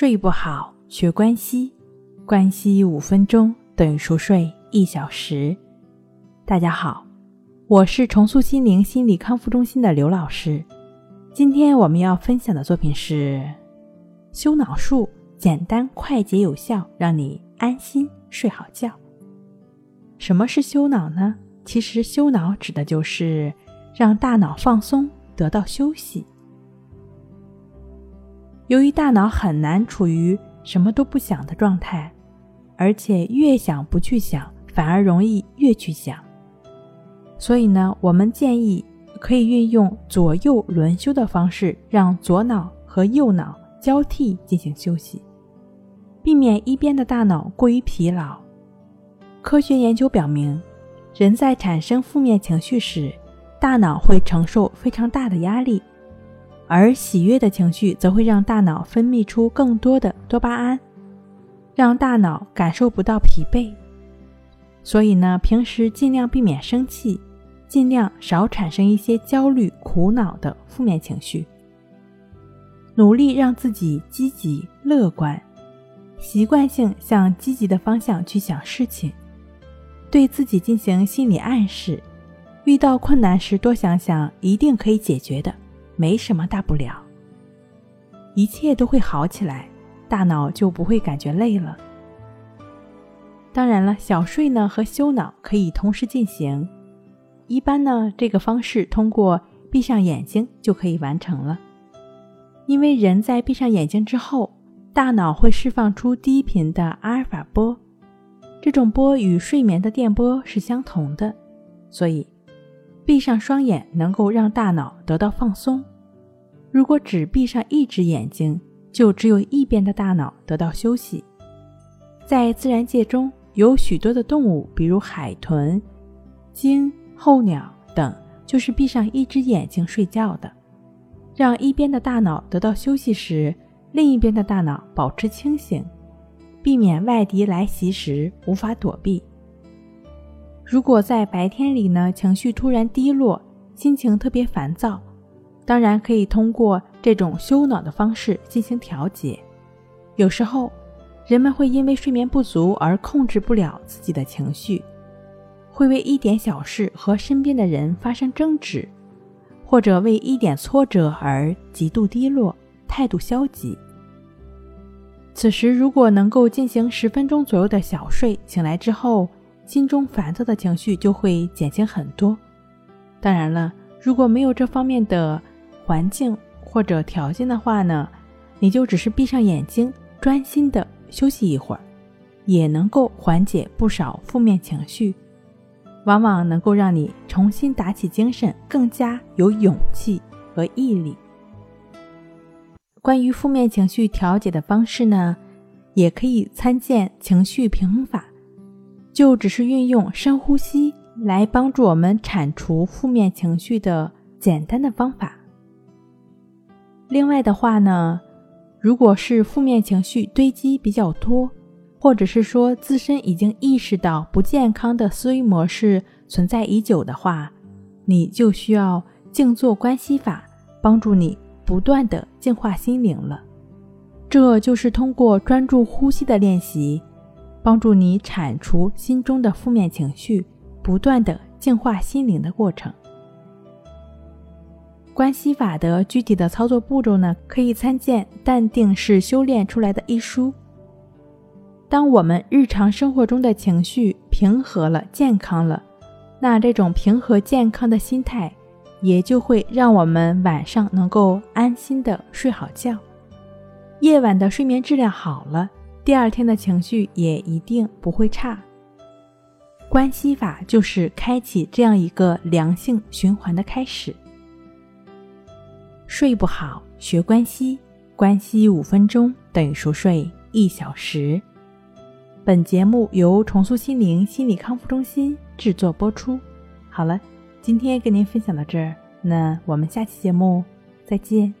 睡不好，学关西，关西五分钟等于熟睡一小时。大家好，我是重塑心灵心理康复中心的刘老师。今天我们要分享的作品是修脑术，简单、快捷、有效，让你安心睡好觉。什么是修脑呢？其实修脑指的就是让大脑放松，得到休息。由于大脑很难处于什么都不想的状态，而且越想不去想，反而容易越去想。所以呢，我们建议可以运用左右轮休的方式，让左脑和右脑交替进行休息，避免一边的大脑过于疲劳。科学研究表明，人在产生负面情绪时，大脑会承受非常大的压力。而喜悦的情绪则会让大脑分泌出更多的多巴胺，让大脑感受不到疲惫。所以呢，平时尽量避免生气，尽量少产生一些焦虑、苦恼的负面情绪，努力让自己积极乐观，习惯性向积极的方向去想事情，对自己进行心理暗示，遇到困难时多想想，一定可以解决的。没什么大不了，一切都会好起来，大脑就不会感觉累了。当然了，小睡呢和休脑可以同时进行，一般呢这个方式通过闭上眼睛就可以完成了。因为人在闭上眼睛之后，大脑会释放出低频的阿尔法波，这种波与睡眠的电波是相同的，所以。闭上双眼能够让大脑得到放松。如果只闭上一只眼睛，就只有一边的大脑得到休息。在自然界中有许多的动物，比如海豚、鲸、候鸟等，就是闭上一只眼睛睡觉的。让一边的大脑得到休息时，另一边的大脑保持清醒，避免外敌来袭时无法躲避。如果在白天里呢，情绪突然低落，心情特别烦躁，当然可以通过这种休脑的方式进行调节。有时候，人们会因为睡眠不足而控制不了自己的情绪，会为一点小事和身边的人发生争执，或者为一点挫折而极度低落，态度消极。此时，如果能够进行十分钟左右的小睡，醒来之后。心中烦躁的情绪就会减轻很多。当然了，如果没有这方面的环境或者条件的话呢，你就只是闭上眼睛，专心的休息一会儿，也能够缓解不少负面情绪，往往能够让你重新打起精神，更加有勇气和毅力。关于负面情绪调节的方式呢，也可以参见情绪平衡法。就只是运用深呼吸来帮助我们铲除负面情绪的简单的方法。另外的话呢，如果是负面情绪堆积比较多，或者是说自身已经意识到不健康的思维模式存在已久的话，你就需要静坐观息法帮助你不断的净化心灵了。这就是通过专注呼吸的练习。帮助你铲除心中的负面情绪，不断的净化心灵的过程。关系法的具体的操作步骤呢，可以参见《淡定是修炼出来的》一书。当我们日常生活中的情绪平和了、健康了，那这种平和健康的心态，也就会让我们晚上能够安心的睡好觉，夜晚的睡眠质量好了。第二天的情绪也一定不会差。关系法就是开启这样一个良性循环的开始。睡不好，学关系，关系五分钟等于熟睡一小时。本节目由重塑心灵心理康复中心制作播出。好了，今天跟您分享到这儿，那我们下期节目再见。